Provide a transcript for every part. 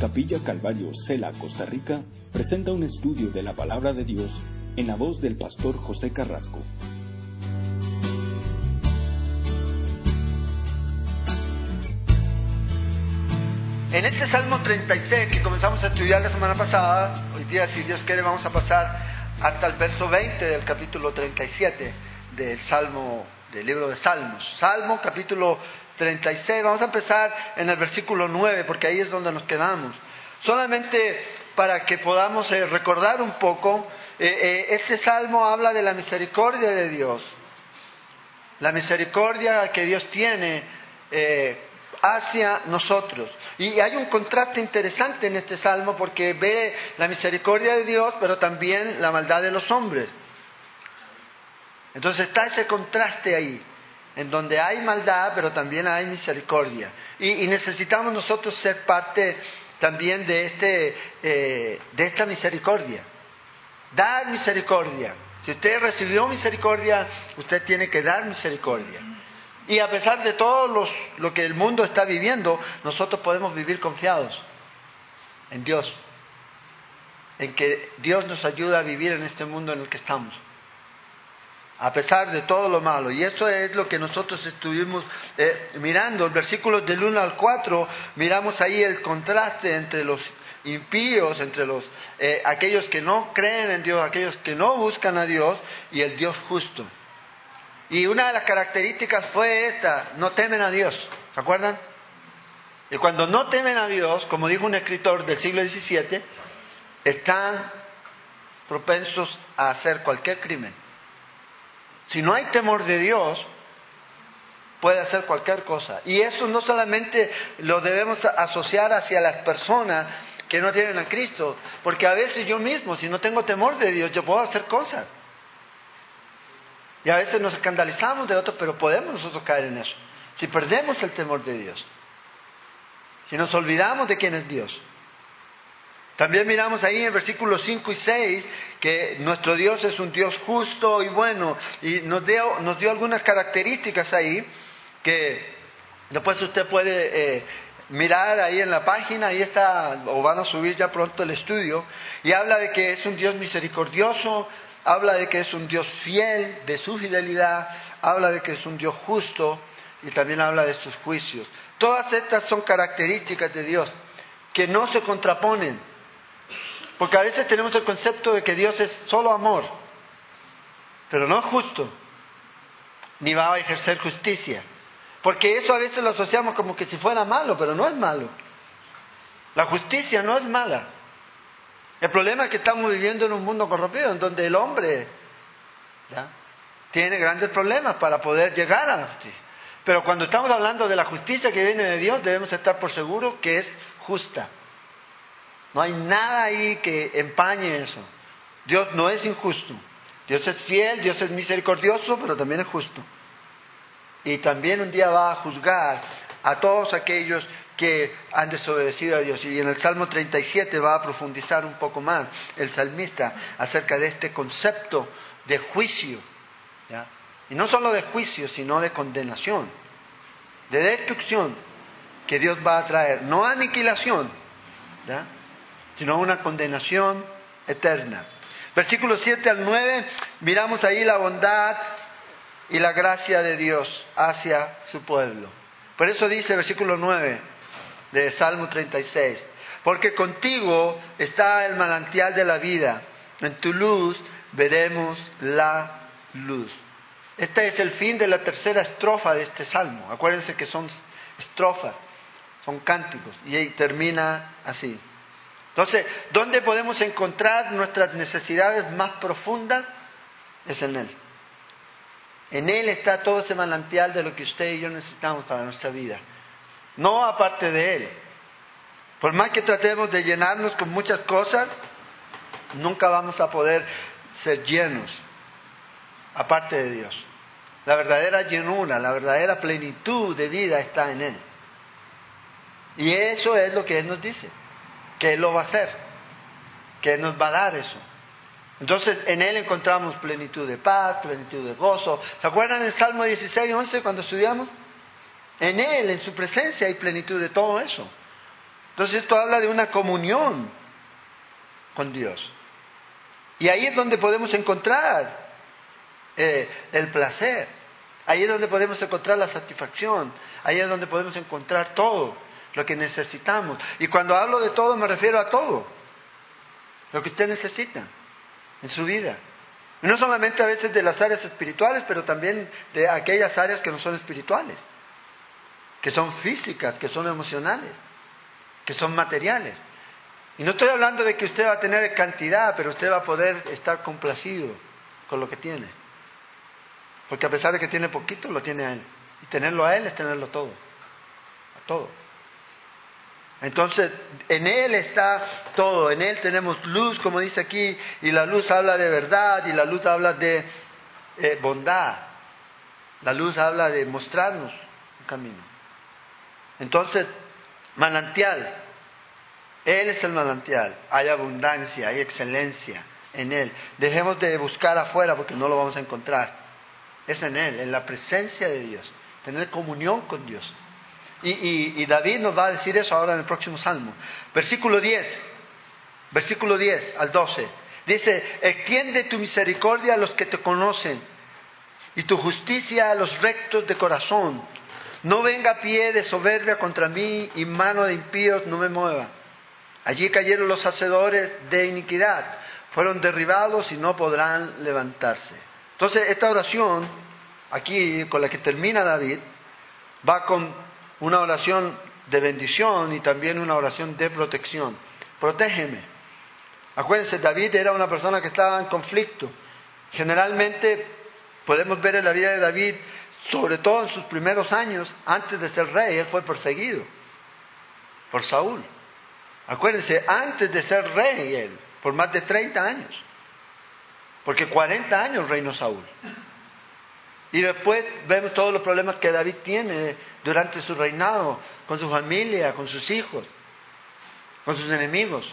Capilla Calvario, Cela, Costa Rica, presenta un estudio de la palabra de Dios en la voz del pastor José Carrasco. En este Salmo 36 que comenzamos a estudiar la semana pasada, hoy día, si Dios quiere, vamos a pasar hasta el verso 20 del capítulo 37 del Salmo, del libro de Salmos. Salmo, capítulo 36. Vamos a empezar en el versículo 9, porque ahí es donde nos quedamos. Solamente para que podamos eh, recordar un poco, eh, eh, este salmo habla de la misericordia de Dios, la misericordia que Dios tiene hacia nosotros. Y hay un contraste interesante en este salmo porque ve la misericordia de Dios, pero también la maldad de los hombres. Entonces está ese contraste ahí en donde hay maldad, pero también hay misericordia. Y, necesitamos nosotros ser parte también de, este, eh, de esta misericordia. Dar misericordia. Si usted recibió misericordia, usted tiene que dar misericordia. Y a pesar de todo lo que el mundo está viviendo, nosotros podemos vivir confiados en Dios, en que Dios nos ayuda a vivir en este mundo en el que estamos a pesar de todo lo malo. Y eso es lo que nosotros estuvimos eh, mirando. En versículos del 1 al 4 miramos ahí el contraste entre los impíos, entre los, eh, aquellos que no creen en Dios, aquellos que no buscan a Dios y el Dios justo. Y una de las características fue esta, no temen a Dios, ¿se acuerdan? Y cuando no temen a Dios, como dijo un escritor del siglo XVII, están propensos a hacer cualquier crimen. Si no hay temor de Dios, puede hacer cualquier cosa. Y eso no solamente lo debemos asociar hacia las personas que no tienen a Cristo, porque a veces yo mismo, si no tengo temor de Dios, yo puedo hacer cosas. Y a veces nos escandalizamos de otros, pero podemos nosotros caer en eso. Si perdemos el temor de Dios, si nos olvidamos de quién es Dios. También miramos ahí en versículos 5 y 6 que nuestro Dios es un Dios justo y bueno y nos dio, nos dio algunas características ahí que después usted puede eh, mirar ahí en la página, ahí está, o van a subir ya pronto el estudio, y habla de que es un Dios misericordioso, habla de que es un Dios fiel, de su fidelidad, habla de que es un Dios justo y también habla de sus juicios. Todas estas son características de Dios que no se contraponen, porque a veces tenemos el concepto de que Dios es solo amor, pero no es justo, ni va a ejercer justicia. Porque eso a veces lo asociamos como que si fuera malo, pero no es malo. La justicia no es mala. El problema es que estamos viviendo en un mundo corrompido, en donde el hombre tiene grandes problemas para poder llegar a la justicia. Pero cuando estamos hablando de la justicia que viene de Dios, debemos estar por seguro que es justa. No hay nada ahí que empañe eso. Dios no es injusto. Dios es fiel, Dios es misericordioso, pero también es justo. Y también un día va a juzgar a todos aquellos que han desobedecido a Dios. Y en el Salmo 37 va a profundizar un poco más el salmista acerca de este concepto de juicio. Y no solo de juicio, sino de condenación, de destrucción que Dios va a traer. No aniquilación, ¿ya? Sino una condenación eterna. Versículos 7 al 9, miramos ahí la bondad y la gracia de Dios hacia su pueblo. Por eso dice versículo 9 de Salmo 36, porque contigo está el manantial de la vida, en tu luz veremos la luz. Este es el fin de la tercera estrofa de este salmo. Acuérdense que son estrofas, son cánticos, y ahí termina así. Entonces, ¿dónde podemos encontrar nuestras necesidades más profundas? Es en Él. En Él está todo ese manantial de lo que usted y yo necesitamos para nuestra vida. No aparte de Él. Por más que tratemos de llenarnos con muchas cosas, nunca vamos a poder ser llenos aparte de Dios. La verdadera llenura, la verdadera plenitud de vida está en Él. Y eso es lo que Él nos dice que Él lo va a hacer, que Él nos va a dar eso. Entonces en Él encontramos plenitud de paz, plenitud de gozo. ¿Se acuerdan el Salmo 16, 11 cuando estudiamos? En Él, en su presencia, hay plenitud de todo eso. Entonces esto habla de una comunión con Dios. Y ahí es donde podemos encontrar eh, el placer. Ahí es donde podemos encontrar la satisfacción. Ahí es donde podemos encontrar todo lo que necesitamos. Y cuando hablo de todo me refiero a todo. Lo que usted necesita en su vida. Y no solamente a veces de las áreas espirituales, pero también de aquellas áreas que no son espirituales. Que son físicas, que son emocionales, que son materiales. Y no estoy hablando de que usted va a tener cantidad, pero usted va a poder estar complacido con lo que tiene. Porque a pesar de que tiene poquito, lo tiene a Él. Y tenerlo a Él es tenerlo todo. A todo. Entonces, en Él está todo. En Él tenemos luz, como dice aquí, y la luz habla de verdad, y la luz habla de eh, bondad. La luz habla de mostrarnos un camino. Entonces, manantial, él es el manantial. Hay abundancia, hay excelencia en Él. Dejemos de buscar afuera porque no lo vamos a encontrar. Es en Él, en la presencia de Dios. Tener comunión con Dios. Y, David nos va a decir eso ahora en el próximo salmo. Versículo 10. Versículo 10 al 12. Dice, extiende tu misericordia a los que te conocen y tu justicia a los rectos de corazón. No venga pie de soberbia contra mí y mano de impíos no me mueva. Allí cayeron los hacedores de iniquidad, fueron derribados y no podrán levantarse. Entonces, esta oración, aquí con la que termina David, va con una oración de bendición y también una oración de protección. Protégeme. Acuérdense, David era una persona que estaba en conflicto. Generalmente podemos ver en la vida de David, sobre todo en sus primeros años, antes de ser rey, él fue perseguido por Saúl. Acuérdense, antes de ser rey él, por más de 30 años. Porque 40 años reinó Saúl. Y después vemos todos los problemas que David tiene durante su reinado, con su familia, con sus hijos, con sus enemigos.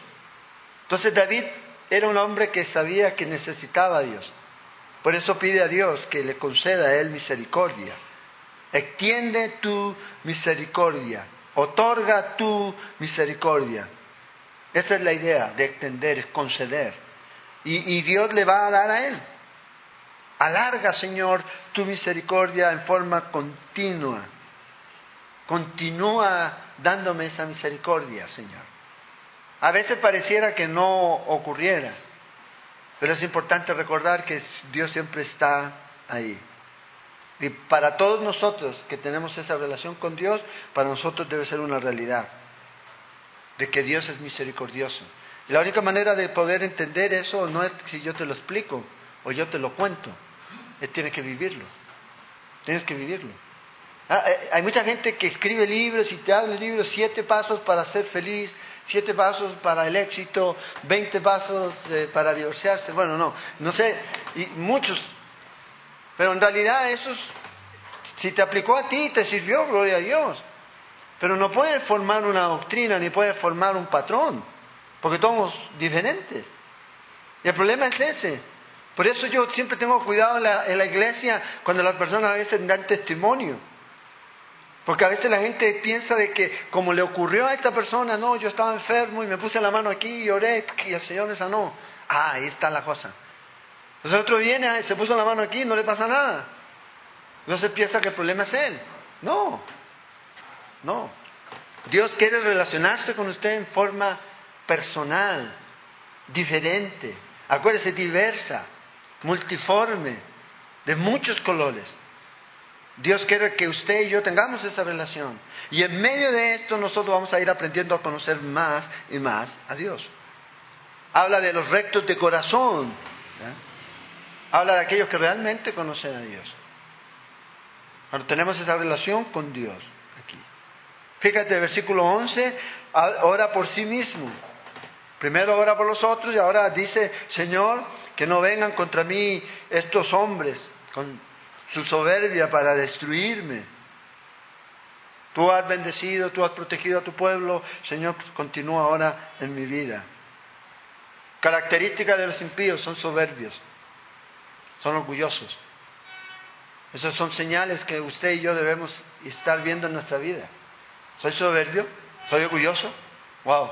Entonces David era un hombre que sabía que necesitaba a Dios. Por eso pide a Dios que le conceda a él misericordia. Extiende tu misericordia. Otorga tu misericordia. Esa es la idea de extender, es conceder. Y, Dios le va a dar a él. Alarga, Señor, tu misericordia en forma continua. Continúa dándome esa misericordia, Señor. A veces pareciera que no ocurriera, pero es importante recordar que Dios siempre está ahí. Y para todos nosotros que tenemos esa relación con Dios, para nosotros debe ser una realidad de que Dios es misericordioso. La única manera de poder entender eso no es si yo te lo explico o yo te lo cuento, tienes que vivirlo. Tienes que vivirlo. Ah, eh, hay mucha gente que escribe libros y te habla de libros, siete pasos para ser feliz, siete pasos para el éxito, veinte pasos eh, para divorciarse. Bueno, no, no sé, y muchos. Pero en realidad eso, si te aplicó a ti, te sirvió, gloria a Dios. Pero no puede formar una doctrina ni puede formar un patrón, porque somos diferentes. Y el problema es ese. Por eso yo siempre tengo cuidado en la, iglesia cuando las personas a veces dan testimonio. Porque a veces la gente piensa de que como le ocurrió a esta persona, no, yo estaba enfermo y me puse la mano aquí y oré y el Señor me sanó. Ah, ahí está la cosa. Entonces otro viene, se puso la mano aquí y no le pasa nada. Entonces piensa que el problema es él. No, no. Dios quiere relacionarse con usted en forma personal, diferente. Acuérdese, diversa, multiforme, de muchos colores. Dios quiere que usted y yo tengamos esa relación. Y en medio de esto nosotros vamos a ir aprendiendo a conocer más y más a Dios. Habla de los rectos de corazón. Habla de aquellos que realmente conocen a Dios. Ahora tenemos esa relación con Dios aquí. Fíjate, versículo 11, ora por sí mismo. Primero ora por los otros y ahora dice, Señor, que no vengan contra mí estos hombres con su soberbia para destruirme. Tú has bendecido, tú has protegido a tu pueblo, Señor, continúa ahora en mi vida. Característica de los impíos son soberbios, son orgullosos. Esas son señales que usted y yo debemos estar viendo en nuestra vida. ¿Soy soberbio? ¿Soy orgulloso? Wow.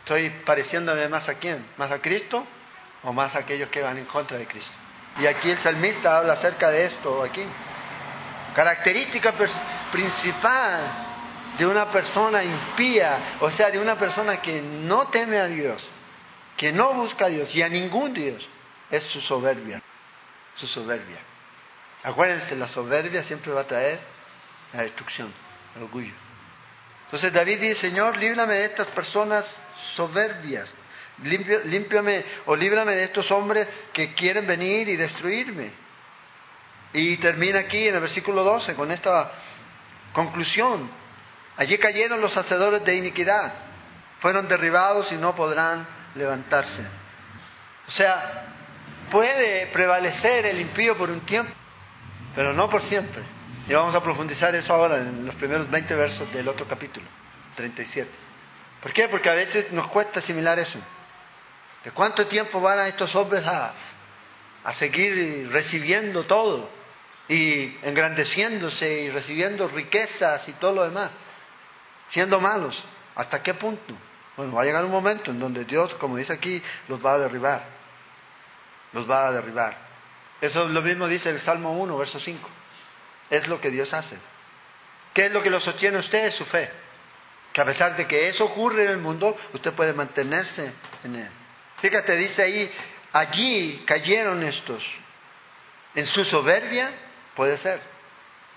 ¿Estoy pareciéndome más a quién? ¿Más a Cristo o más aquellos que van en contra de Cristo? Y aquí el salmista habla acerca de esto aquí. Característica principal de una persona impía, o sea, de una persona que no teme a Dios, que no busca a Dios y a ningún Dios, es su soberbia. Su soberbia. Acuérdense, la soberbia siempre va a traer la destrucción, el orgullo. Entonces David dice, Señor, líbrame de estas personas soberbias, límpiame o líbrame de estos hombres que quieren venir y destruirme. Y termina aquí en el versículo 12 con esta conclusión. Allí cayeron los hacedores de iniquidad, fueron derribados y no podrán levantarse. O sea, puede prevalecer el impío por un tiempo, pero no por siempre. Y vamos a profundizar eso ahora en los primeros 20 versos del otro capítulo, 37. ¿Por qué? Porque a veces nos cuesta asimilar eso. ¿De cuánto tiempo van a estos hombres a, a seguir recibiendo todo y engrandeciéndose y recibiendo riquezas y todo lo demás? Siendo malos. ¿Hasta qué punto? Bueno, va a llegar un momento en donde Dios, como dice aquí, los va a derribar. Los va a derribar. Eso lo mismo dice el Salmo 1, verso 5. Es lo que Dios hace. ¿Qué es lo que lo sostiene usted? Su fe. Que a pesar de que eso ocurre en el mundo, usted puede mantenerse en él. Fíjate, dice ahí, allí cayeron estos. En su soberbia, puede ser.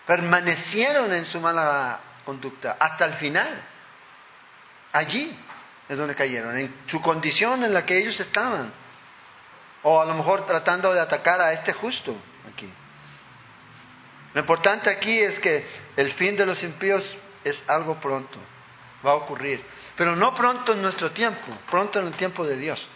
Permanecieron en su mala conducta hasta el final. Allí es donde cayeron, en su condición en la que ellos estaban. O a lo mejor tratando de atacar a este justo aquí. Lo importante aquí es que el fin de los impíos es algo pronto, va a ocurrir. Pero no pronto en nuestro tiempo, pronto en el tiempo de Dios.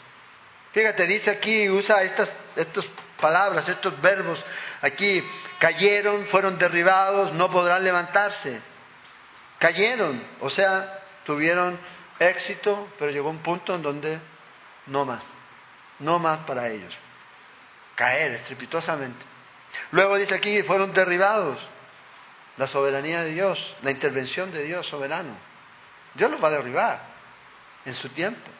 Fíjate, dice aquí, usa estas, estas palabras, estos verbos. Aquí, cayeron, fueron derribados, no podrán levantarse. Cayeron, o sea, tuvieron éxito, pero llegó un punto en donde no más, no más para ellos. Caer estrepitosamente. Luego dice aquí, fueron derribados. La soberanía de Dios, la intervención de Dios soberano. Dios los va a derribar en su tiempo.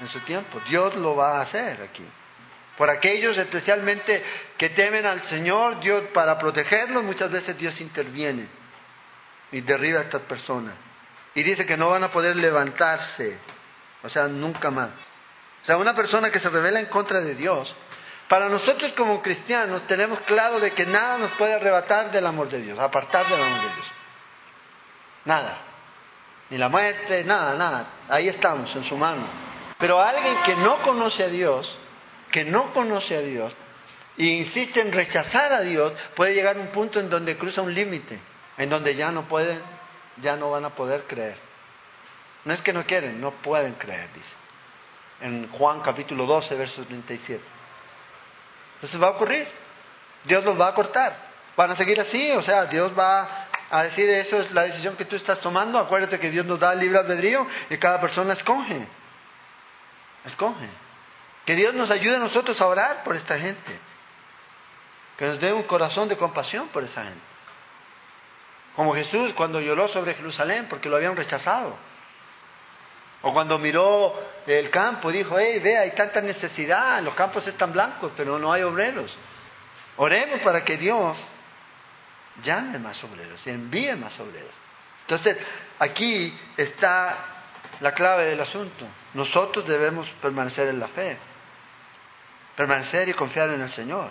En su tiempo. Dios lo va a hacer aquí. Por aquellos especialmente que temen al Señor, Dios para protegerlos, muchas veces Dios interviene y derriba a estas personas. Y dice que no van a poder levantarse, o sea, nunca más. O sea, una persona que se revela en contra de Dios, para nosotros como cristianos tenemos claro de que nada nos puede arrebatar del amor de Dios, apartar del amor de Dios. Nada. Ni la muerte, nada, nada. Ahí estamos, en su mano. Pero alguien que no conoce a Dios, que no conoce a Dios, e insiste en rechazar a Dios, puede llegar a un punto en donde cruza un límite, en donde ya no pueden, ya no van a poder creer. No es que no quieren, no pueden creer, dice. En Juan capítulo 12, verso 37. Entonces va a ocurrir. Dios los va a cortar. Van a seguir así, o sea, Dios va a decir eso es la decisión que tú estás tomando. Acuérdate que Dios nos da libre albedrío y cada persona escoge. Escoge. Que Dios nos ayude a nosotros a orar por esta gente. Que nos dé un corazón de compasión por esa gente. Como Jesús cuando lloró sobre Jerusalén porque lo habían rechazado. O cuando miró el campo, dijo, hey, ve, hay tanta necesidad, los campos están blancos, pero no hay obreros. Oremos para que Dios llame más obreros, envíe más obreros. Entonces, aquí está la clave del asunto. Nosotros debemos permanecer en la fe, permanecer y confiar en el Señor.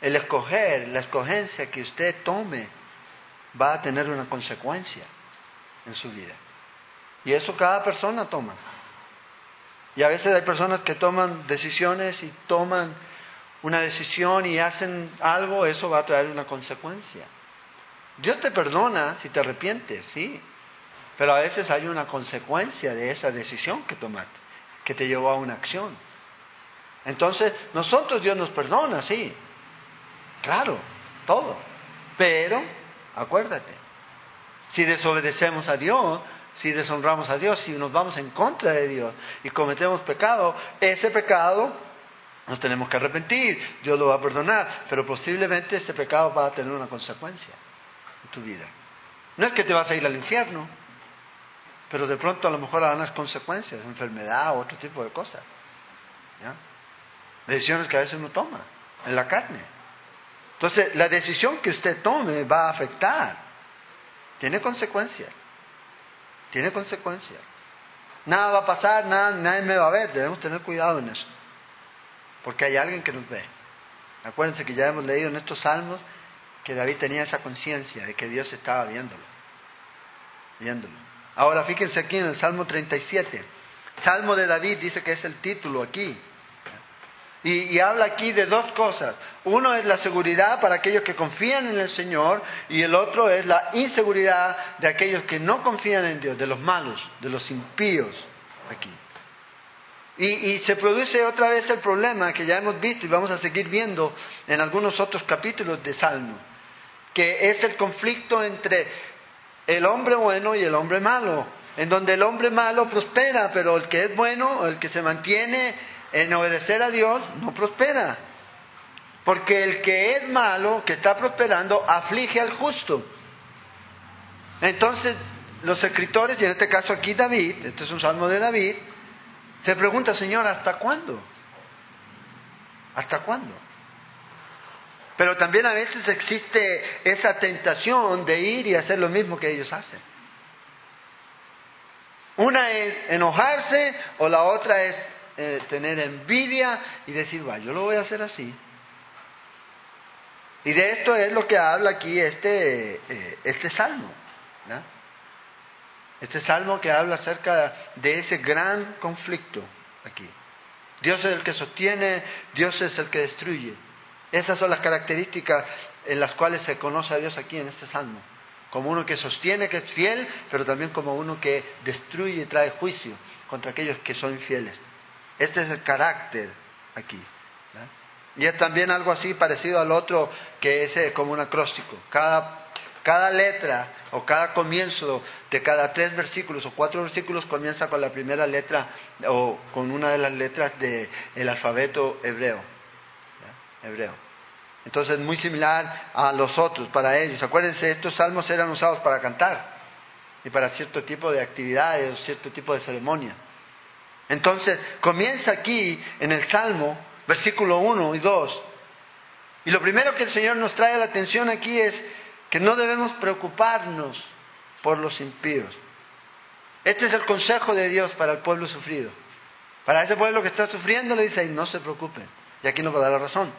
El escoger, la escogencia que usted tome va a tener una consecuencia en su vida. Y eso cada persona toma. Y a veces hay personas que toman decisiones y toman una decisión y hacen algo, eso va a traer una consecuencia. Dios te perdona si te arrepientes, sí, pero a veces hay una consecuencia de esa decisión que tomaste, que te llevó a una acción. Entonces, nosotros Dios nos perdona, sí, claro, todo, pero acuérdate, si desobedecemos a Dios, si deshonramos a Dios, si nos vamos en contra de Dios y cometemos pecado, ese pecado nos tenemos que arrepentir, Dios lo va a perdonar, pero posiblemente ese pecado va a tener una consecuencia en tu vida. No es que te vas a ir al infierno, pero de pronto a lo mejor habrá unas consecuencias, enfermedad o otro tipo de cosas. ¿ya? Decisiones que a veces uno toma en la carne. Entonces, la decisión que usted tome va a afectar. Tiene consecuencias. Tiene consecuencias. Nada va a pasar, nada, nadie me va a ver. Debemos tener cuidado en eso. Porque hay alguien que nos ve. Acuérdense que ya hemos leído en estos salmos que David tenía esa conciencia de que Dios estaba viéndolo. Viéndolo. Ahora fíjense aquí en el Salmo 37. Salmo de David dice que es el título aquí. Y, habla aquí de dos cosas. Uno es la seguridad para aquellos que confían en el Señor y el otro es la inseguridad de aquellos que no confían en Dios, de los malos, de los impíos aquí. Y, y, se produce otra vez el problema que ya hemos visto y vamos a seguir viendo en algunos otros capítulos de Salmo, que es el conflicto entre el hombre bueno y el hombre malo, en donde el hombre malo prospera, pero el que es bueno, el que se mantiene en obedecer a Dios no prospera. Porque el que es malo, que está prosperando, aflige al justo. Entonces, los escritores, y en este caso aquí David, este es un salmo de David, se pregunta, Señor, ¿hasta cuándo? ¿Hasta cuándo? Pero también a veces existe esa tentación de ir y hacer lo mismo que ellos hacen. Una es enojarse o la otra es eh, tener envidia y decir, va, yo lo voy a hacer así. Y de esto es lo que habla aquí este, eh, este salmo. Este salmo que habla acerca de ese gran conflicto aquí. Dios es el que sostiene, Dios es el que destruye. Esas son las características en las cuales se conoce a Dios aquí en este salmo. Como uno que sostiene, que es fiel, pero también como uno que destruye y trae juicio contra aquellos que son infieles. Este es el carácter aquí. Y es también algo así parecido al otro que es como un acróstico. Cada, cada letra o cada comienzo de cada tres versículos o cuatro versículos comienza con la primera letra o con una de las letras del alfabeto hebreo. Hebreo. Entonces, muy similar a los otros, para ellos. Acuérdense, estos salmos eran usados para cantar y para cierto tipo de actividades o cierto tipo de ceremonias. Entonces, comienza aquí en el Salmo, versículo 1 y 2. Y lo primero que el Señor nos trae a la atención aquí es que no debemos preocuparnos por los impíos. Este es el consejo de Dios para el pueblo sufrido. Para ese pueblo que está sufriendo le dice, no se preocupen. Y aquí nos va a dar la razón.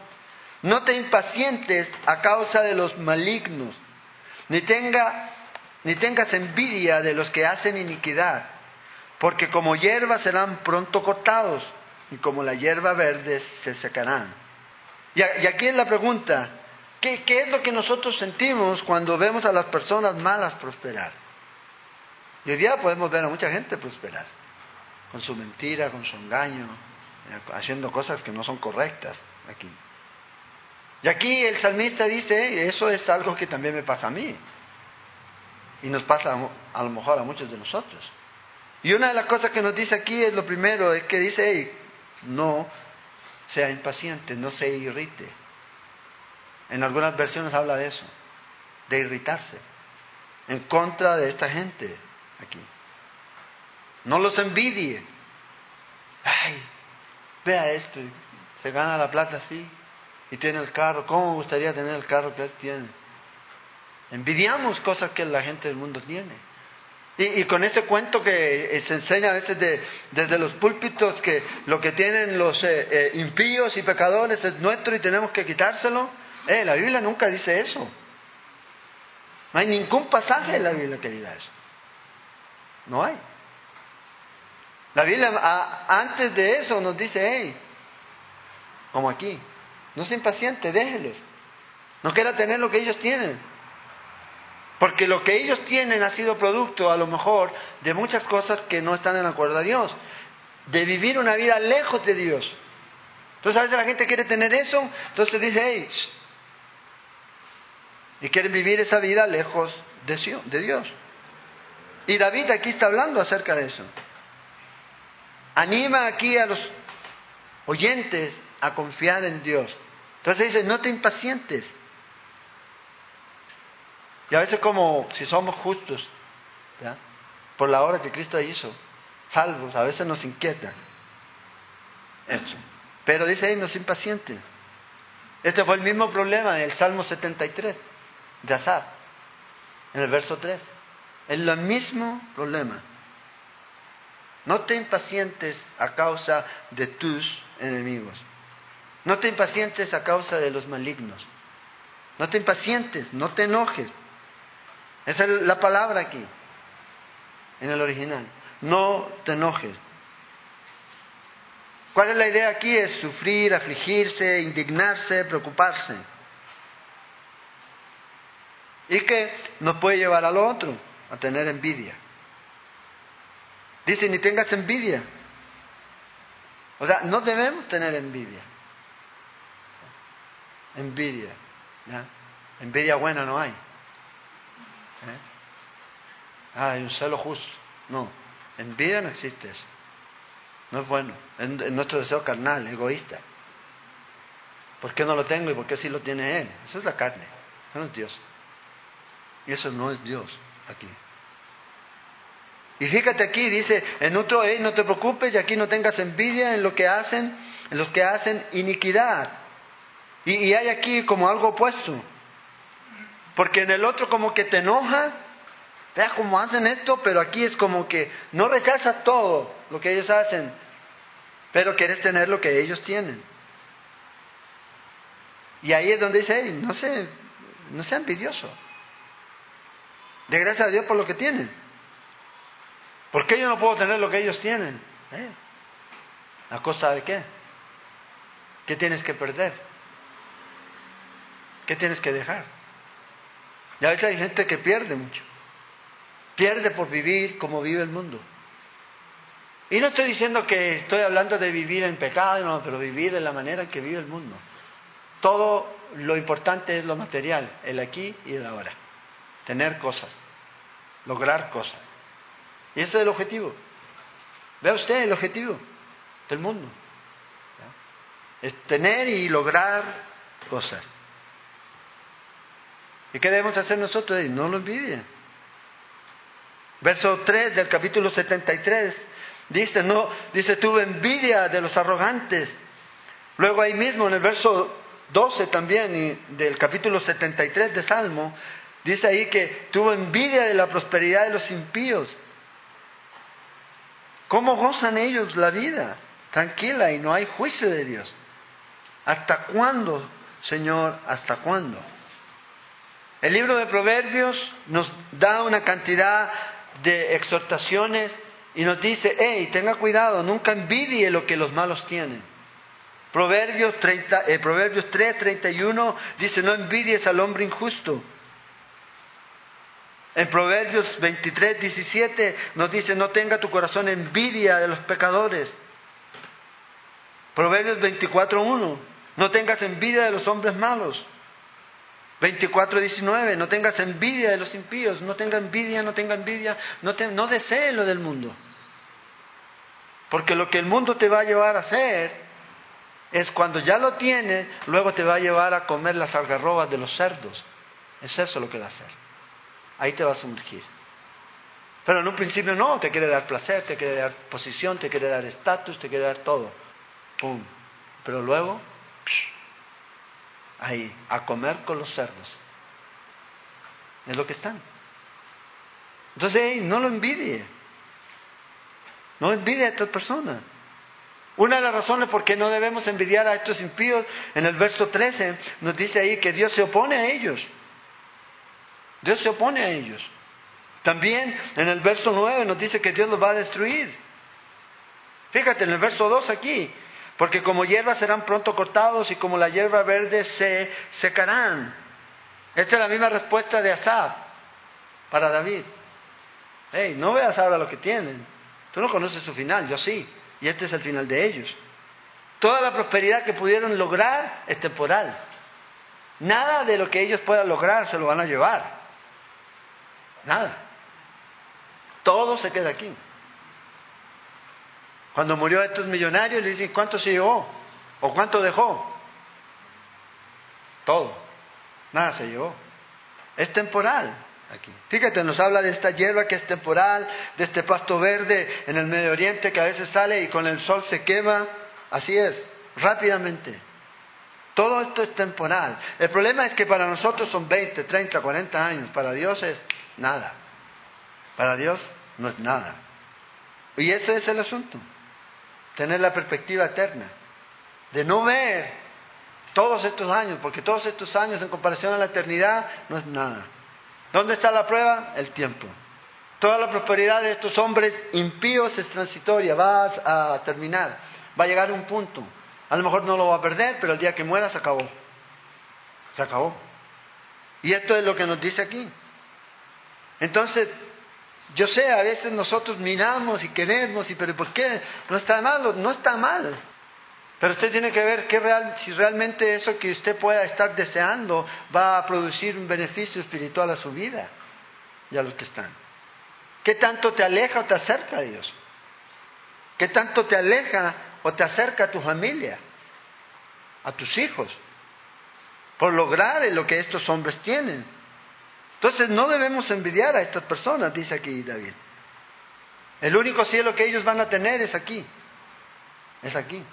No te impacientes a causa de los malignos, ni, tenga, ni tengas envidia de los que hacen iniquidad porque como hierba serán pronto cortados y como la hierba verde se secarán. Y, aquí es la pregunta, ¿qué, ¿qué es lo que nosotros sentimos cuando vemos a las personas malas prosperar? Y hoy día podemos ver a mucha gente prosperar, con su mentira, con su engaño, eh, haciendo cosas que no son correctas aquí. Y aquí el salmista dice, eso es algo que también me pasa a mí. Y nos pasa a lo mejor a muchos de nosotros. Y una de las cosas que nos dice aquí es lo primero, es que dice, no sea impaciente, no se irrite. En algunas versiones habla de eso, de irritarse, en contra de esta gente aquí. No los envidie. Ay, vea esto, se gana la plata así tiene el carro. ¿Cómo me gustaría tener el carro que él tiene? Envidiamos cosas que la gente del mundo tiene. Y, con ese cuento que eh, se enseña a veces desde los púlpitos que lo que tienen los eh, eh, impíos y pecadores es nuestro y tenemos que quitárselo, la Biblia nunca dice eso. No hay ningún pasaje en la Biblia que diga eso. No hay. La Biblia antes de eso nos dice, hey, como aquí, no sea impaciente, déjelos. No quiera tener lo que ellos tienen. Porque lo que ellos tienen ha sido producto, a lo mejor, de muchas cosas que no están en acuerdo a Dios. De vivir una vida lejos de Dios. Entonces a veces la gente quiere tener eso, entonces dice, hey, y quieren vivir esa vida lejos de Dios. Y David aquí está hablando acerca de eso. Anima aquí a los oyentes a confiar en Dios. Entonces dice, no te impacientes. Y a veces como si somos justos, por la obra que Cristo hizo, salvos, a veces nos inquieta esto. Pero dice ahí, no se impaciente. Este fue el mismo problema en el Salmo 73 de Asaf, en el verso 3. Es el mismo problema. No te impacientes a causa de tus enemigos. No te impacientes a causa de los malignos. No te impacientes, no te enojes. Esa es la palabra aquí, en el original. No te enojes. ¿Cuál es la idea aquí? Es sufrir, afligirse, indignarse, preocuparse. Y que nos puede llevar al otro, a tener envidia. Dice, ni tengas envidia. O sea, no debemos tener envidia. Envidia. Envidia buena no hay. ¿Eh? Ah, hay un celo justo. No, envidia no existe eso. No es bueno. Es nuestro deseo carnal, egoísta. ¿Por qué no lo tengo y por qué sí lo tiene él? Eso es la carne. Eso no es Dios. Y eso no es Dios aquí. Y fíjate aquí, dice, en otro, no te preocupes y aquí no tengas envidia en lo que hacen, en los que hacen iniquidad. Y, hay aquí como algo opuesto. Porque en el otro como que te enojas, vea cómo hacen esto, pero aquí es como que no rechazas todo lo que ellos hacen, pero quieres tener lo que ellos tienen. Y ahí es donde dice, no sé, no sea envidioso. De gracias a Dios por lo que tienen. ¿Por qué yo no puedo tener lo que ellos tienen? ¿Eh? ¿A costa de qué? ¿Qué tienes que perder? ¿Qué tienes que dejar? Y a veces hay gente que pierde mucho. Pierde por vivir como vive el mundo. Y no estoy diciendo que estoy hablando de vivir en pecado, no, pero vivir de la manera en que vive el mundo. Todo lo importante es lo material, el aquí y el ahora. Tener cosas, lograr cosas. Y ese es el objetivo. Vea usted el objetivo del mundo. Es tener y lograr cosas. ¿Y qué debemos hacer nosotros? No lo envidien. Verso 3 del capítulo 73 dice, no, dice, tuve envidia de los arrogantes. Luego ahí mismo en el verso 12 también del capítulo 73 de Salmo, dice ahí que tuvo envidia de la prosperidad de los impíos. ¿Cómo gozan ellos la vida? Tranquila y no hay juicio de Dios. ¿Hasta cuándo, Señor? ¿Hasta cuándo? El libro de Proverbios nos da una cantidad de exhortaciones y nos dice, hey, tenga cuidado, nunca envidie lo que los malos tienen. Proverbios, 30, eh, Proverbios 3, 31 dice, no envidies al hombre injusto en Proverbios 23, 17 nos dice, no tenga tu corazón envidia de los pecadores. Proverbios 24, 1, no tengas envidia de los hombres malos. 24, 19, no tengas envidia de los impíos, no tenga envidia, no tenga envidia, no, te, no desee lo del mundo. Porque lo que el mundo te va a llevar a hacer es cuando ya lo tienes, luego te va a llevar a comer las algarrobas de los cerdos. Es eso lo que va a hacer ahí te vas a sumergir. Pero en un principio no, te quiere dar placer, te quiere dar posición, te quiere dar estatus, te quiere dar todo. ¡Pum! Pero luego, ahí, a comer con los cerdos. Es lo que están. Entonces, no lo envidie. No envidie a estas personas. Una de las razones por qué no debemos envidiar a estos impíos, en el verso 13, nos dice ahí que Dios se opone a ellos. Dios se opone a ellos. También en el verso 9 nos dice que Dios los va a destruir. Fíjate en el verso 2 aquí, porque como hierba serán pronto cortados y como la hierba verde se secarán. Esta es la misma respuesta de Asaf para David. Hey, no veas ahora lo que tienen. Tú no conoces su final, yo sí. Y este es el final de ellos. Toda la prosperidad que pudieron lograr es temporal. Nada de lo que ellos puedan lograr se lo van a llevar. Nada. Todo se queda aquí. Cuando murió estos millonarios le dicen, ¿cuánto se llevó? ¿O cuánto dejó? Todo. Nada se llevó. Es temporal. aquí. Fíjate, nos habla de esta hierba que es temporal, de este pasto verde en el Medio Oriente que a veces sale y con el sol se quema. Así es, rápidamente. Todo esto es temporal. El problema es que para nosotros son 20, 30, 40 años. Para Dios es nada. Para Dios no es nada. Y ese es el asunto. Tener la perspectiva eterna. De no ver todos estos años, porque todos estos años en comparación a la eternidad no es nada. ¿Dónde está la prueba? El tiempo. Toda la prosperidad de estos hombres impíos es transitoria, va a terminar, va a llegar a un punto. A lo mejor no lo va a perder, pero el día que muera se acabó. Se acabó. Y esto es lo que nos dice aquí. Entonces, yo sé, a veces nosotros miramos y queremos, y pero ¿por qué? No está mal, no está mal. Pero usted tiene que ver qué real, si realmente eso que usted pueda estar deseando va a producir un beneficio espiritual a su vida y a los que están. ¿Qué tanto te aleja o te acerca a Dios? ¿Qué tanto te aleja o te acerca a tu familia, a tus hijos, por lograr lo que estos hombres tienen. Entonces no debemos envidiar a estas personas, dice aquí David. El único cielo que ellos van a tener es aquí, es aquí.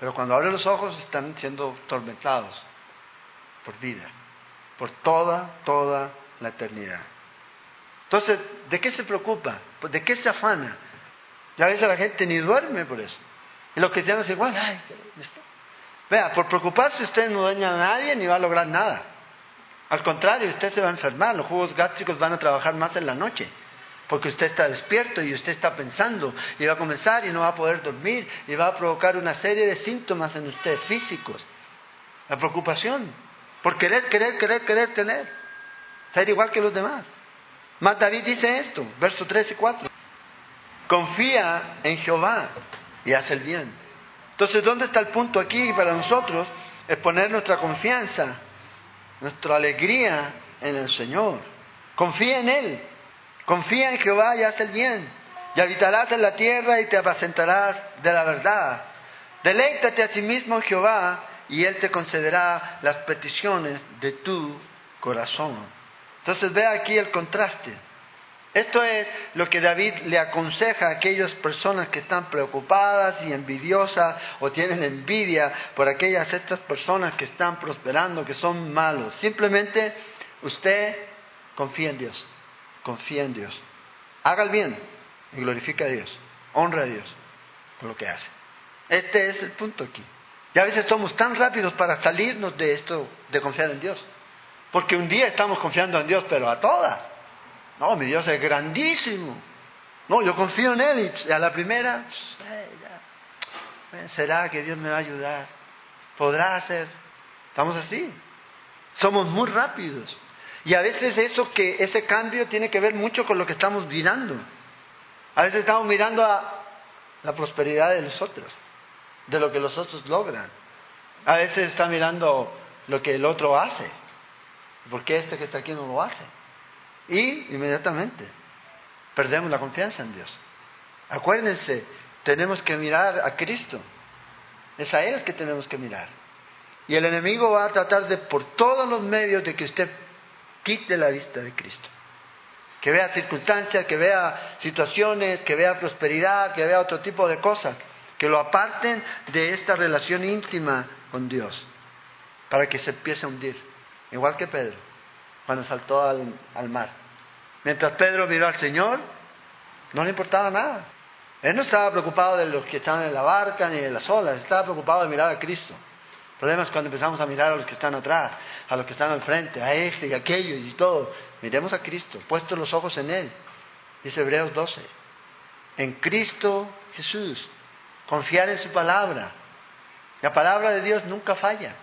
Pero cuando abren los ojos están siendo tormentados por vida, por toda, toda la eternidad. Entonces, ¿de qué se preocupa? ¿De qué se afana? Ya a veces la gente ni duerme por eso. Y los cristianos igual, ay, vea, por preocuparse usted no daña a nadie ni va a lograr nada. Al contrario, usted se va a enfermar, los jugos gástricos van a trabajar más en la noche, porque usted está despierto y usted está pensando y va a comenzar y no va a poder dormir y va a provocar una serie de síntomas en usted físicos. La preocupación por querer, querer, querer, querer tener, ser igual que los demás. Más David dice esto, verso 3 y 4. Confía en Jehová y hace el bien. Entonces, ¿dónde está el punto aquí para nosotros? Es poner nuestra confianza, nuestra alegría en el Señor. Confía en Él, confía en Jehová y haz el bien. Y habitarás en la tierra y te apacentarás de la verdad. Deleítate a sí mismo Jehová y Él te concederá las peticiones de tu corazón. Entonces ve aquí el contraste. Esto es lo que David le aconseja a aquellas personas que están preocupadas y envidiosas o tienen envidia por aquellas estas personas que están prosperando, que son malos. Simplemente usted confía en Dios, confía en Dios. Haga el bien y glorifica a Dios, honra a Dios por lo que hace. Este es el punto aquí. Y a veces somos tan rápidos para salirnos de esto, de confiar en Dios. Porque un día estamos confiando en Dios, pero a todas. No, mi Dios es grandísimo. No, yo confío en Él y a la primera, pues, ¿será que Dios me va a ayudar? ¿Podrá hacer? Estamos así. Somos muy rápidos. Y a veces eso que, ese cambio tiene que ver mucho con lo que estamos mirando. A veces estamos mirando a la prosperidad de los otros, de lo que los otros logran. A veces está mirando lo que el otro hace. ¿Por qué este que está aquí no lo hace? Y inmediatamente perdemos la confianza en Dios. Acuérdense, tenemos que mirar a Cristo. Es a Él que tenemos que mirar. Y el enemigo va a tratar de, por todos los medios, de que usted quite la vista de Cristo. Que vea circunstancias, que vea situaciones, que vea prosperidad, que vea otro tipo de cosas. Que lo aparten de esta relación íntima con Dios. Para que se empiece a hundir. Igual que Pedro cuando saltó al, mar. Mientras Pedro miró al Señor, no le importaba nada. Él no estaba preocupado de los que estaban en la barca ni de las olas, estaba preocupado de mirar a Cristo. El problema es cuando empezamos a mirar a los que están atrás, a los que están al frente, a este y aquello y todo. Miremos a Cristo, puestos los ojos en Él. Dice Hebreos 12. En Cristo Jesús. Confiar en su palabra. La palabra de Dios nunca falla.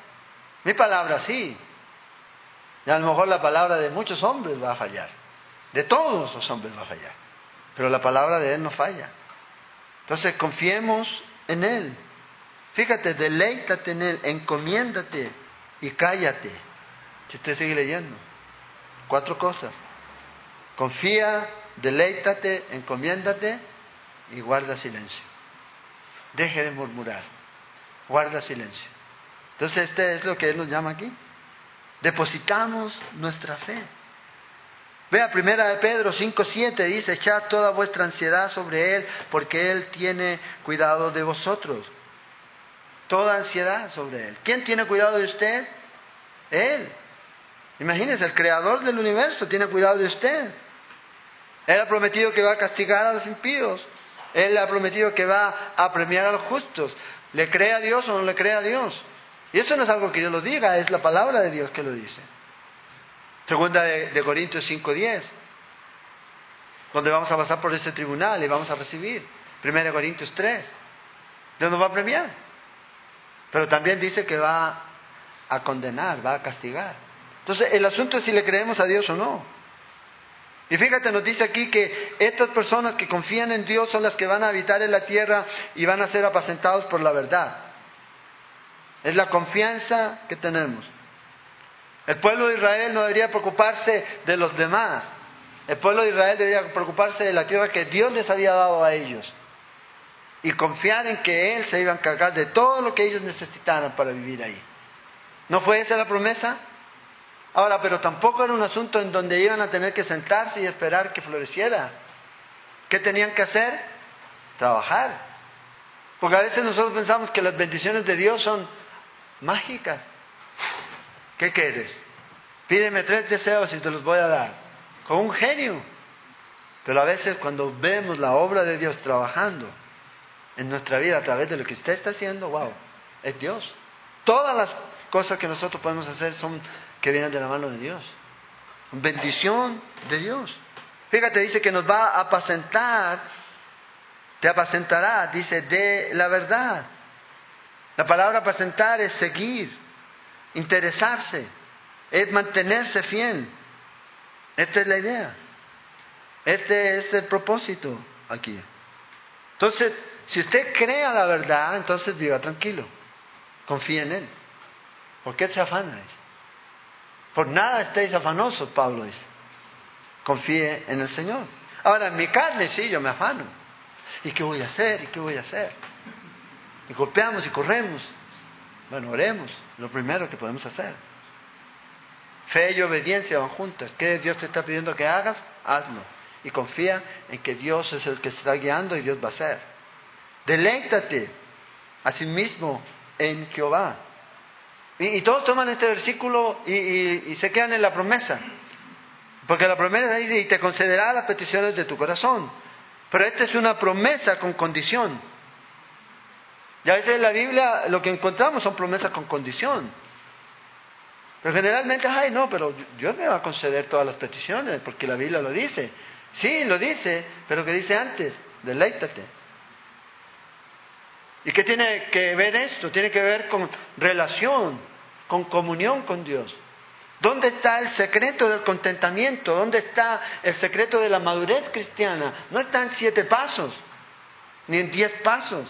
Mi palabra sí, y a lo mejor la palabra de muchos hombres va a fallar. De todos los hombres va a fallar. Pero la palabra de Él no falla. Entonces confiemos en Él. Fíjate, deleítate en Él, encomiéndate y cállate. Si usted sigue leyendo. Cuatro cosas. Confía, deleítate, encomiéndate y guarda silencio. Deje de murmurar. Guarda silencio. Entonces, este es lo que Él nos llama aquí. Depositamos nuestra fe. Vea, primera de Pedro 5.7 dice, echad toda vuestra ansiedad sobre Él, porque Él tiene cuidado de vosotros. Toda ansiedad sobre Él. ¿Quién tiene cuidado de usted? Él. Imagínese, el creador del universo tiene cuidado de usted. Él ha prometido que va a castigar a los impíos. Él ha prometido que va a premiar a los justos. ¿Le cree a Dios o no le cree a Dios? Y eso no es algo que yo lo diga, es la palabra de Dios que lo dice. Segunda de, Corintios 5.10, donde vamos a pasar por ese tribunal y vamos a recibir. Primera de Corintios 3, Dios nos va a premiar. Pero también dice que va a condenar, va a castigar. Entonces, el asunto es si le creemos a Dios o no. Y fíjate, nos dice aquí que estas personas que confían en Dios son las que van a habitar en la tierra y van a ser apacentados por la verdad. Es la confianza que tenemos. El pueblo de Israel no debería preocuparse de los demás. El pueblo de Israel debería preocuparse de la tierra que Dios les había dado a ellos. Y confiar en que Él se iba a encargar de todo lo que ellos necesitaran para vivir ahí. ¿No fue esa la promesa? Ahora, pero tampoco era un asunto en donde iban a tener que sentarse y esperar que floreciera. ¿Qué tenían que hacer? Trabajar. Porque a veces nosotros pensamos que las bendiciones de Dios son mágicas. ¿Qué quieres? Pídeme tres deseos y te los voy a dar. Con un genio. Pero a veces cuando vemos la obra de Dios trabajando en nuestra vida a través de lo que usted está haciendo, wow, es Dios. Todas las cosas que nosotros podemos hacer son que vienen de la mano de Dios. Bendición de Dios. Fíjate, dice que nos va a apacentar, te apacentará, dice, de la verdad. La palabra apacentar es seguir, interesarse, es mantenerse fiel. Esta es la idea. Este es el propósito aquí. Entonces, si usted cree a la verdad, entonces viva tranquilo. Confíe en Él. ¿Por qué se afana? Por nada estéis afanosos, Pablo dice. Confíe en el Señor. Ahora, en mi carne sí, yo me afano. ¿Y qué voy a hacer? ¿Y qué voy a hacer? Y golpeamos y corremos. Bueno, oremos, lo primero que podemos hacer. Fe y obediencia van juntas. ¿Qué Dios te está pidiendo que hagas? Hazlo. Y confía en que Dios es el que está guiando y Dios va a hacer. Deleítate a sí mismo en Jehová. Y, todos toman este versículo y, se quedan en la promesa. Porque la promesa dice, y te concederá las peticiones de tu corazón. Pero esta es una promesa con condición. Y a veces en la Biblia lo que encontramos son promesas con condición. Pero generalmente, ay, no, pero Dios me va a conceder todas las peticiones, porque la Biblia lo dice. Sí, lo dice, pero que dice antes, deleítate. ¿Y qué tiene que ver esto? Tiene que ver con relación, con comunión con Dios. ¿Dónde está el secreto del contentamiento? ¿Dónde está el secreto de la madurez cristiana? No está en siete pasos, ni en diez pasos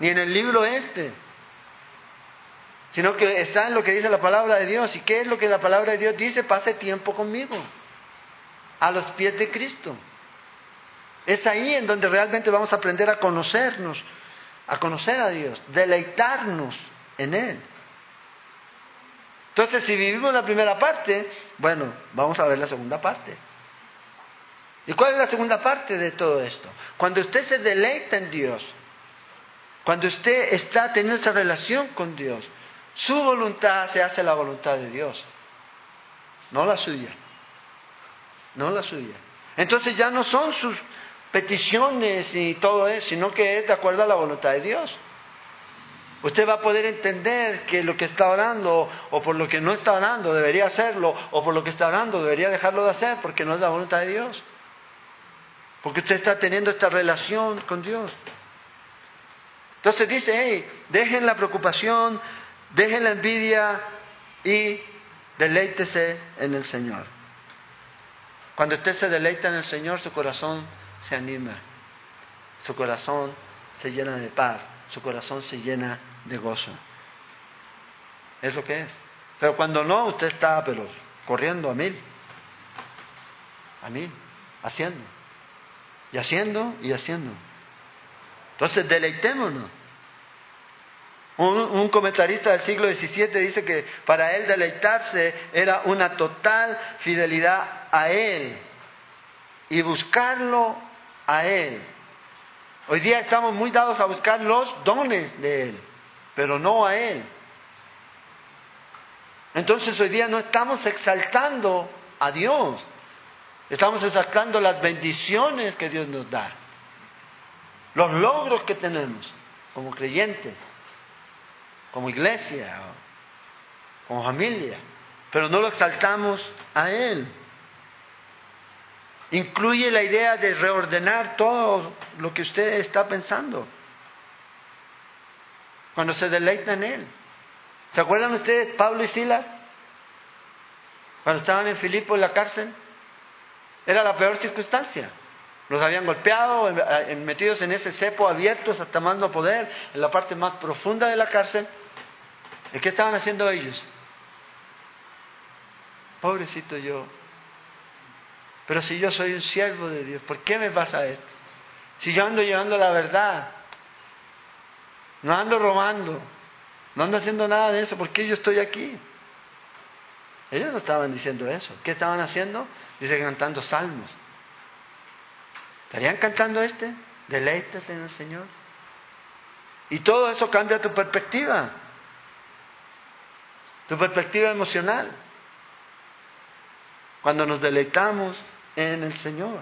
ni en el libro este, sino que está en lo que dice la palabra de Dios. ¿Y qué es lo que la palabra de Dios dice? Pase tiempo conmigo, a los pies de Cristo. Es ahí en donde realmente vamos a aprender a conocernos, a conocer a Dios, deleitarnos en Él. Entonces, si vivimos la primera parte, bueno, vamos a ver la segunda parte. ¿Y cuál es la segunda parte de todo esto? Cuando usted se deleita en Dios, cuando usted está teniendo esa relación con Dios, su voluntad se hace la voluntad de Dios, no la suya, no la suya. Entonces ya no son sus peticiones y todo eso, sino que es de acuerdo a la voluntad de Dios. Usted va a poder entender que lo que está orando o por lo que no está orando debería hacerlo o por lo que está orando debería dejarlo de hacer porque no es la voluntad de Dios. Porque usted está teniendo esta relación con Dios. Entonces dice, hey, dejen la preocupación, dejen la envidia y deleítese en el Señor. Cuando usted se deleita en el Señor, su corazón se anima, su corazón se llena de paz, su corazón se llena de gozo. Es lo que es. Pero cuando no, usted está pero corriendo a mil, a mil, haciendo, y haciendo y haciendo. Entonces, deleitémonos. Un, comentarista del siglo XVII dice que para él deleitarse era una total fidelidad a Él y buscarlo a Él. Hoy día estamos muy dados a buscar los dones de Él, pero no a Él. Entonces hoy día no estamos exaltando a Dios, estamos exaltando las bendiciones que Dios nos da, los logros que tenemos como creyentes como iglesia, como familia, pero no lo exaltamos a Él. Incluye la idea de reordenar todo lo que usted está pensando. Cuando se deleita en Él. ¿Se acuerdan ustedes Pablo y Silas? Cuando estaban en Filipo en la cárcel. Era la peor circunstancia. Los habían golpeado, metidos en ese cepo abiertos hasta más no poder, en la parte más profunda de la cárcel. ¿Y qué estaban haciendo ellos? Pobrecito yo. Pero si yo soy un siervo de Dios, ¿por qué me pasa esto? Si yo ando llevando la verdad, no ando robando, no ando haciendo nada de eso, ¿por qué yo estoy aquí? Ellos no estaban diciendo eso. ¿Qué estaban haciendo? Dice cantando salmos. ¿Estarían cantando este? Deleítate en el Señor. Y todo eso cambia tu perspectiva tu perspectiva emocional, cuando nos deleitamos en el Señor.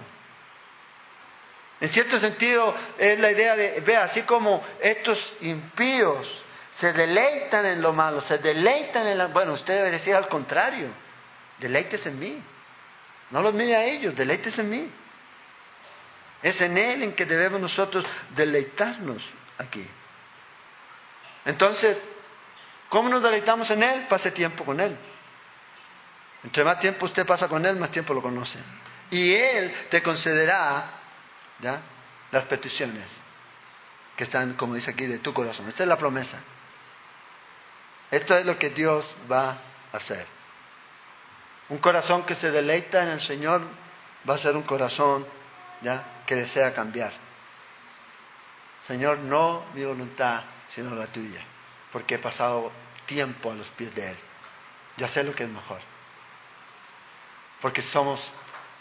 En cierto sentido es la idea de, vea, así como estos impíos se deleitan en lo malo, se deleitan en la... Bueno, usted debe decir al contrario, deleites en mí. No los mire a ellos, deleites en mí. Es en Él en que debemos nosotros deleitarnos aquí. Entonces, ¿Cómo nos deleitamos en Él? Pase tiempo con Él. Entre más tiempo usted pasa con Él, más tiempo lo conoce. Y Él te concederá ¿ya? las peticiones que están, como dice aquí, de tu corazón. Esta es la promesa. Esto es lo que Dios va a hacer. Un corazón que se deleita en el Señor va a ser un corazón ¿ya? Que desea cambiar. Señor, no mi voluntad, sino la tuya porque he pasado tiempo a los pies de Él. Ya sé lo que es mejor. Porque somos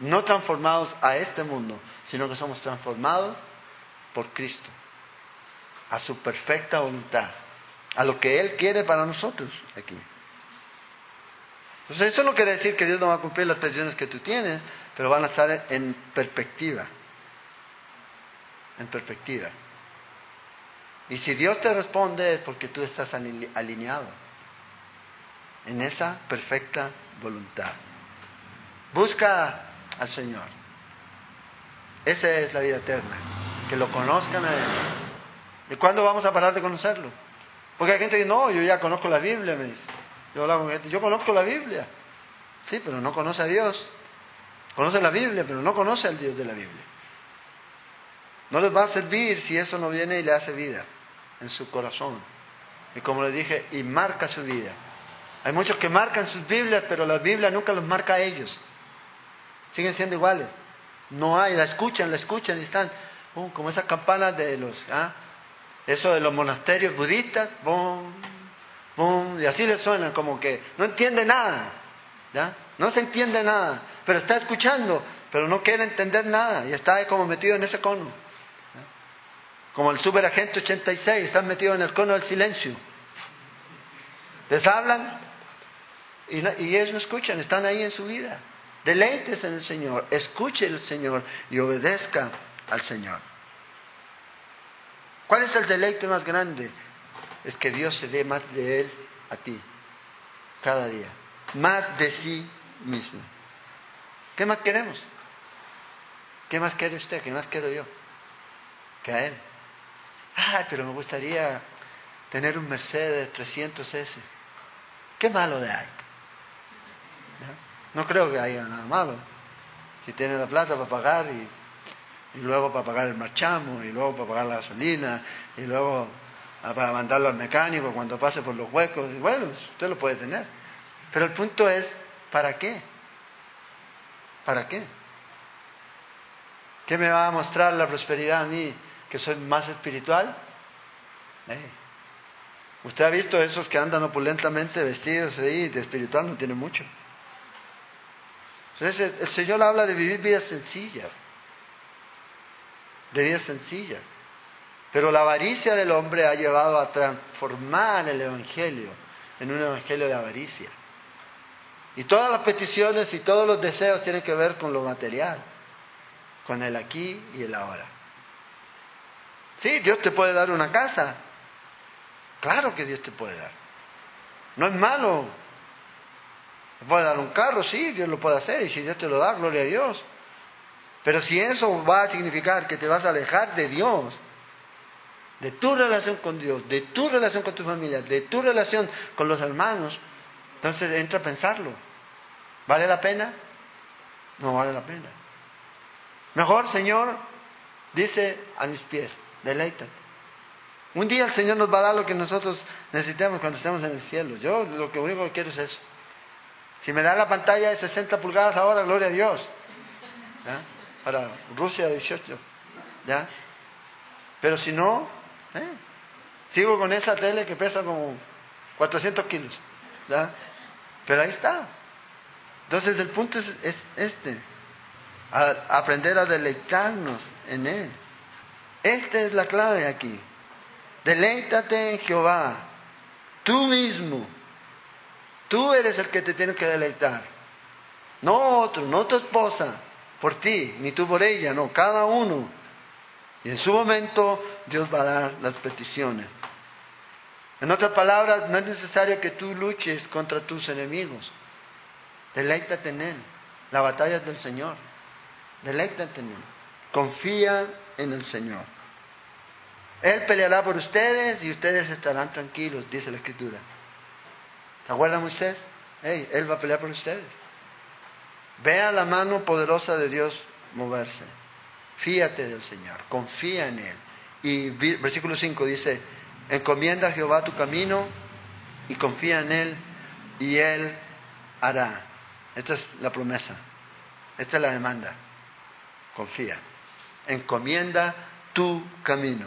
no transformados a este mundo, sino que somos transformados por Cristo, a su perfecta voluntad, a lo que Él quiere para nosotros aquí. Entonces eso no quiere decir que Dios no va a cumplir las peticiones que tú tienes, pero van a estar en perspectiva. En perspectiva. Y si Dios te responde es porque tú estás alineado en esa perfecta voluntad. Busca al Señor. Esa es la vida eterna. Que lo conozcan a Él. ¿Y cuándo vamos a parar de conocerlo? Porque hay gente que dice, no, yo ya conozco la Biblia, me dice. Yo hablo con gente, yo conozco la Biblia. Sí, pero no conoce a Dios. Conoce la Biblia, pero no conoce al Dios de la Biblia. No les va a servir si eso no viene y le hace vida en su corazón. Y como le dije, y marca su vida. Hay muchos que marcan sus Biblias, pero la Biblia nunca los marca a ellos. Siguen siendo iguales. No hay, la escuchan, la escuchan y están uh, como esas campanas de los, ¿ah? eso de los monasterios budistas, y así les suenan, como que no entiende nada, ¿ya? No se entiende nada, pero está escuchando, pero no quiere entender nada y está como metido en ese cono como el superagente 86, están metidos en el cono del silencio. Les hablan y, ellos no escuchan, están ahí en su vida. Deleites en el Señor, escuche el Señor y obedezca al Señor. ¿Cuál es el deleite más grande? Es que Dios se dé más de Él a ti, cada día, más de sí mismo. ¿Qué más queremos? ¿Qué más quiere usted? ¿Qué más quiero yo? Que a Él. Ay, pero me gustaría tener un Mercedes 300S. ¿Qué malo le hay? ¿No? creo que haya nada malo. Si tiene la plata para pagar y, luego para pagar el marchamo y luego para pagar la gasolina y luego para mandarlo al mecánico cuando pase por los huecos, bueno, usted lo puede tener. Pero el punto es, ¿para qué? ¿Para qué? ¿Qué me va a mostrar la prosperidad a mí? Que soy más espiritual. Usted ha visto esos que andan opulentamente vestidos ahí, de espiritual no tiene mucho. Entonces el Señor habla de vivir vidas sencillas, de vidas sencillas. Pero la avaricia del hombre ha llevado a transformar el Evangelio en un Evangelio de avaricia. Y todas las peticiones y todos los deseos tienen que ver con lo material, con el aquí y el ahora. Sí, Dios te puede dar una casa. Claro que Dios te puede dar. No es malo. Te puede dar un carro, sí, Dios lo puede hacer. Y si Dios te lo da, gloria a Dios. Pero si eso va a significar que te vas a alejar de Dios, de tu relación con Dios, de tu relación con tu familia, de tu relación con los hermanos, entonces entra a pensarlo. ¿Vale la pena? No vale la pena. Mejor, Señor, dice a mis pies, deleítate. Un día el Señor nos va a dar lo que nosotros necesitamos cuando estemos en el cielo. Yo lo que único que quiero es eso. Si me da la pantalla de 60 pulgadas ahora, gloria a Dios. Para Rusia 18. ¿Ya? Pero si no, ¿eh? sigo con esa tele que pesa como 400 kilos. ¿ya? Pero ahí está. Entonces el punto es, este, aprender a deleitarnos en Él. Esta es la clave aquí. Deleítate en Jehová, tú mismo. Tú eres el que te tiene que deleitar. No otro, no tu esposa, por ti, ni tú por ella, no, cada uno. Y en su momento Dios va a dar las peticiones. En otras palabras, no es necesario que tú luches contra tus enemigos. Deleítate en Él. La batalla es del Señor. Deleítate en Él. Confía en el Señor. Él peleará por ustedes y ustedes estarán tranquilos, dice la Escritura. ¿Se acuerdan Moisés? él va a pelear por ustedes. Vea la mano poderosa de Dios moverse. Fíate del Señor, confía en Él. Y versículo 5 dice, encomienda a Jehová tu camino y confía en Él y Él hará. Esta es la promesa. Esta es la demanda. Confía. Encomienda tu camino.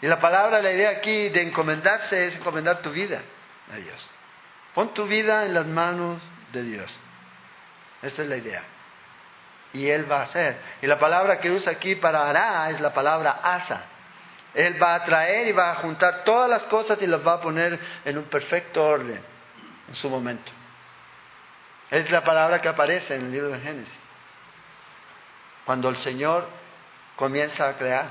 Y la palabra, la idea aquí de encomendarse es encomendar tu vida a Dios. Pon tu vida en las manos de Dios. Esa es la idea. Y Él va a hacer. Y la palabra que usa aquí para hará es la palabra asa. Él va a traer y va a juntar todas las cosas y las va a poner en un perfecto orden en su momento. Es la palabra que aparece en el libro de Génesis. Cuando el Señor comienza a crear.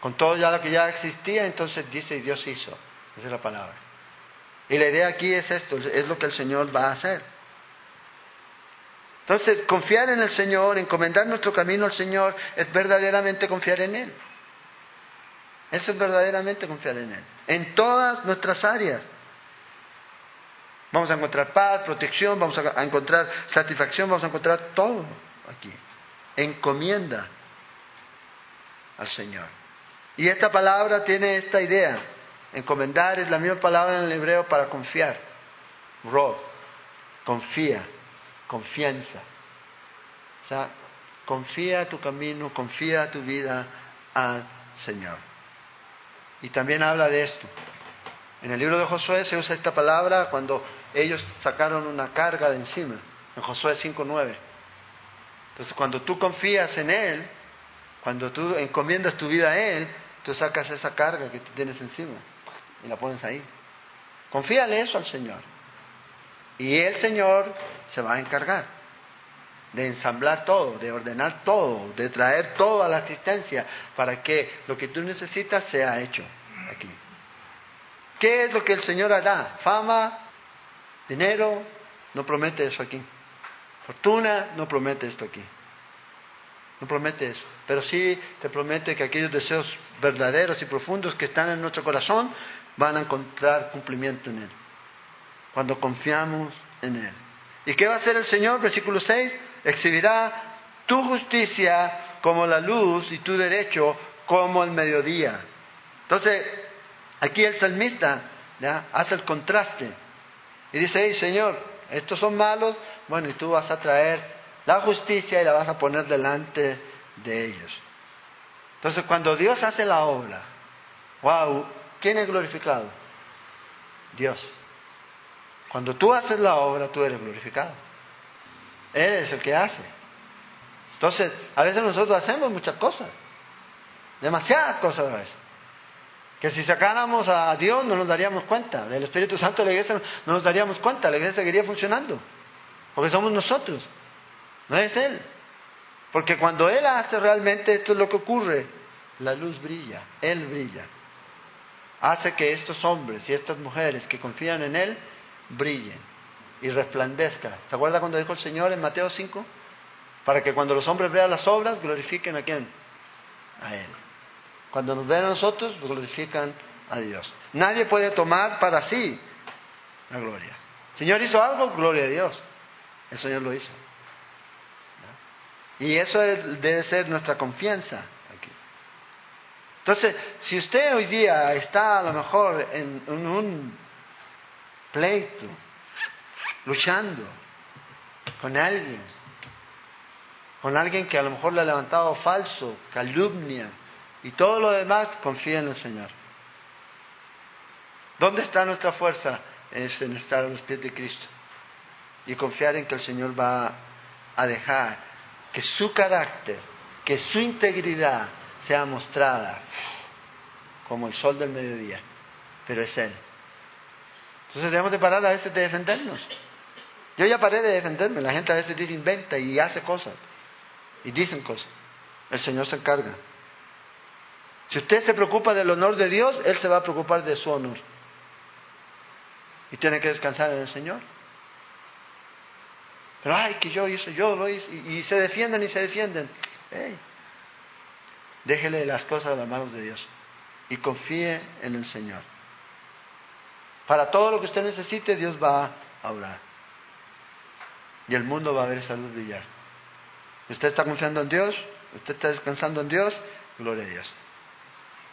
Con todo ya lo que ya existía, entonces dice y Dios hizo. Esa es la palabra. Y la idea aquí es esto, es lo que el Señor va a hacer. Entonces, confiar en el Señor, encomendar nuestro camino al Señor, es verdaderamente confiar en Él. Eso es verdaderamente confiar en Él. En todas nuestras áreas. Vamos a encontrar paz, protección, vamos a encontrar satisfacción, vamos a encontrar todo aquí. Encomienda al Señor. Y esta palabra tiene esta idea. Encomendar es la misma palabra en el hebreo para confiar. Rob, confía, confianza. O sea, confía tu camino, confía tu vida al Señor. Y también habla de esto. En el libro de Josué se usa esta palabra cuando ellos sacaron una carga de encima, en Josué 5.9. Entonces cuando tú confías en Él, cuando tú encomiendas tu vida a Él, tú sacas esa carga que tú tienes encima y la pones ahí. Confíale eso al Señor. Y el Señor se va a encargar de ensamblar todo, de ordenar todo, de traer toda la asistencia para que lo que tú necesitas sea hecho aquí. ¿Qué es lo que el Señor hará? Fama, dinero, no promete eso aquí. Fortuna, no promete esto aquí. No promete eso. Pero sí te promete que aquellos deseos verdaderos y profundos que están en nuestro corazón van a encontrar cumplimiento en Él. Cuando confiamos en Él. ¿Y qué va a hacer el Señor? Versículo 6. Exhibirá tu justicia como la luz y tu derecho como el mediodía. Entonces, Aquí el salmista hace el contraste y dice, Señor, estos son malos, bueno, y tú vas a traer la justicia y la vas a poner delante de ellos. Entonces, cuando Dios hace la obra, wow, ¿quién es glorificado? Dios. Cuando tú haces la obra, tú eres glorificado. Él es el que hace. Entonces, a veces nosotros hacemos muchas cosas. Demasiadas cosas a veces. Que si sacáramos a Dios no nos daríamos cuenta. Del Espíritu Santo de la iglesia no nos daríamos cuenta. La iglesia seguiría funcionando. Porque somos nosotros. No es Él. Porque cuando Él hace realmente esto es lo que ocurre. La luz brilla. Él brilla. Hace que estos hombres y estas mujeres que confían en Él brillen y resplandezcan. ¿Se acuerda cuando dijo el Señor en Mateo 5? Para que cuando los hombres vean las obras, glorifiquen a quién? A Él. Cuando nos ven a nosotros, glorifican a Dios. Nadie puede tomar para sí la gloria. El Señor hizo algo, gloria a Dios. El Señor lo hizo. Y eso debe ser nuestra confianza aquí. Entonces, si usted hoy día está a lo mejor en, en un pleito, luchando con alguien, con alguien que a lo mejor le ha levantado falso, calumnia, y todo lo demás, confía en el Señor. ¿Dónde está nuestra fuerza? Es en estar a los pies de Cristo y confiar en que el Señor va a dejar que su carácter, que su integridad sea mostrada como el sol del mediodía, pero es Él. Entonces debemos de parar a veces de defendernos. Yo ya paré de defenderme, la gente a veces dice inventa y hace cosas y dicen cosas. El Señor se encarga. Si usted se preocupa del honor de Dios, Él se va a preocupar de su honor. Y tiene que descansar en el Señor. Pero, ay, que yo hice, yo lo hice. Y, se defienden y se defienden. déjele las cosas a las manos de Dios. Y confíe en el Señor. Para todo lo que usted necesite, Dios va a hablar. Y el mundo va a ver esa luz brillar. Usted está confiando en Dios, usted está descansando en Dios, gloria a Dios.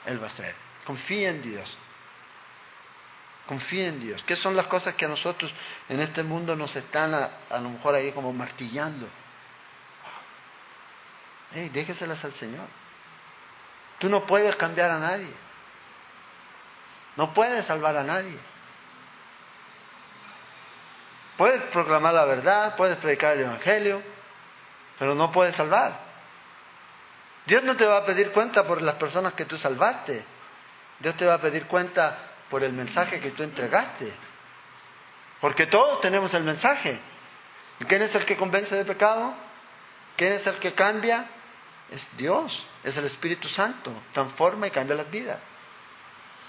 Él va a ser. Confía en Dios. Confía en Dios. ¿Qué son las cosas que a nosotros en este mundo nos están a, lo mejor ahí como martillando? Hey, déjeselas al Señor. Tú no puedes cambiar a nadie. No puedes salvar a nadie. Puedes proclamar la verdad, puedes predicar el Evangelio, pero no puedes salvar. Dios no te va a pedir cuenta por las personas que tú salvaste. Dios te va a pedir cuenta por el mensaje que tú entregaste. Porque todos tenemos el mensaje. ¿Y quién es el que convence de pecado? ¿Quién es el que cambia? Es Dios, es el Espíritu Santo. Transforma y cambia las vidas.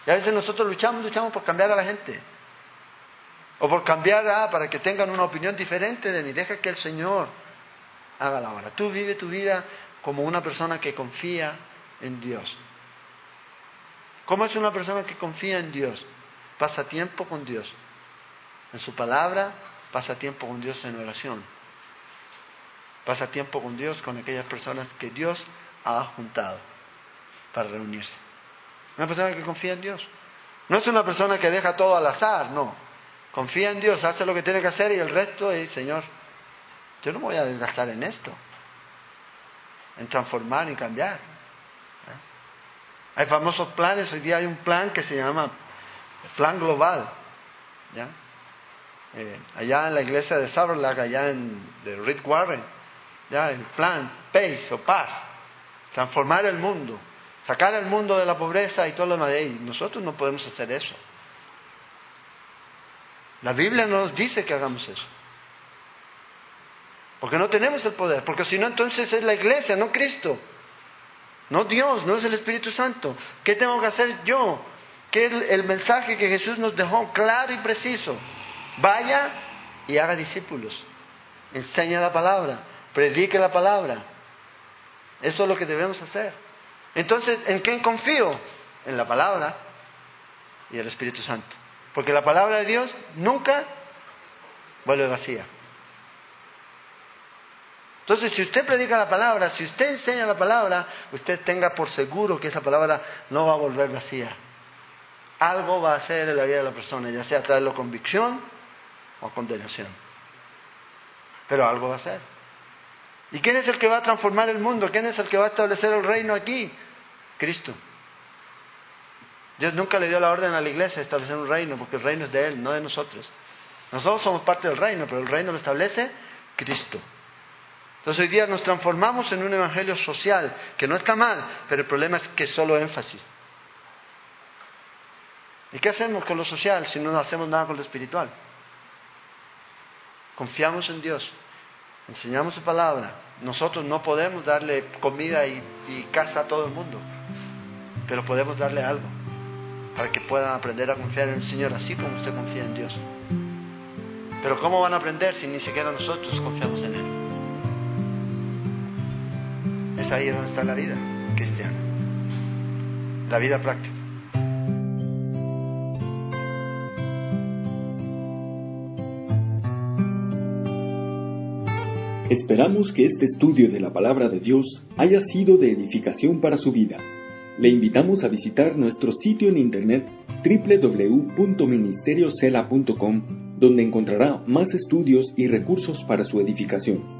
Y a veces nosotros luchamos, luchamos por cambiar a la gente. O por cambiar ah, para que tengan una opinión diferente de mí. Deja que el Señor haga la obra. Tú vive tu vida como una persona que confía en Dios. ¿Cómo es una persona que confía en Dios? Pasa tiempo con Dios. En su palabra, pasa tiempo con Dios en oración. Pasa tiempo con Dios con aquellas personas que Dios ha juntado para reunirse. Una persona que confía en Dios. No es una persona que deja todo al azar, no. Confía en Dios, hace lo que tiene que hacer y el resto es, Señor, yo no me voy a desgastar en esto en transformar y cambiar. Hay famosos planes, hoy día hay un plan que se llama Plan Global. Eh, allá en la iglesia de Saberlag, allá en de Rick ¿ya? el plan Pace o Paz, transformar el mundo, sacar el mundo de la pobreza y todo lo demás. Y nosotros no podemos hacer eso. La Biblia no nos dice que hagamos eso. Porque no tenemos el poder, porque si no entonces es la iglesia, no Cristo. No Dios, no es el Espíritu Santo. ¿Qué tengo que hacer yo? ¿Qué es el mensaje que Jesús nos dejó claro y preciso? Vaya y haga discípulos. Enseña la palabra, predique la palabra. Eso es lo que debemos hacer. Entonces, ¿en quién confío? En la palabra y el Espíritu Santo. Porque la palabra de Dios nunca vuelve vacía. Entonces, si usted predica la palabra, si usted enseña la palabra, usted tenga por seguro que esa palabra no va a volver vacía. Algo va a hacer en la vida de la persona, ya sea traerlo convicción o condenación. Pero algo va a hacer. ¿Y quién es el que va a transformar el mundo? ¿Quién es el que va a establecer el reino aquí? Cristo. Dios nunca le dio la orden a la iglesia de establecer un reino, porque el reino es de Él, no de nosotros. Nosotros somos parte del reino, pero el reino lo establece Cristo. Entonces hoy día nos transformamos en un evangelio social, que no está mal, pero el problema es que es solo énfasis. ¿Y qué hacemos con lo social si no hacemos nada con lo espiritual? Confiamos en Dios, enseñamos su palabra. Nosotros no podemos darle comida y, y casa a todo el mundo, pero podemos darle algo para que puedan aprender a confiar en el Señor así como usted confía en Dios. Pero ¿cómo van a aprender si ni siquiera nosotros confiamos en Él? Es ahí donde está la vida cristiana, la vida práctica. Esperamos que este estudio de la palabra de Dios haya sido de edificación para su vida. Le invitamos a visitar nuestro sitio en internet www.ministeriocela.com donde encontrará más estudios y recursos para su edificación.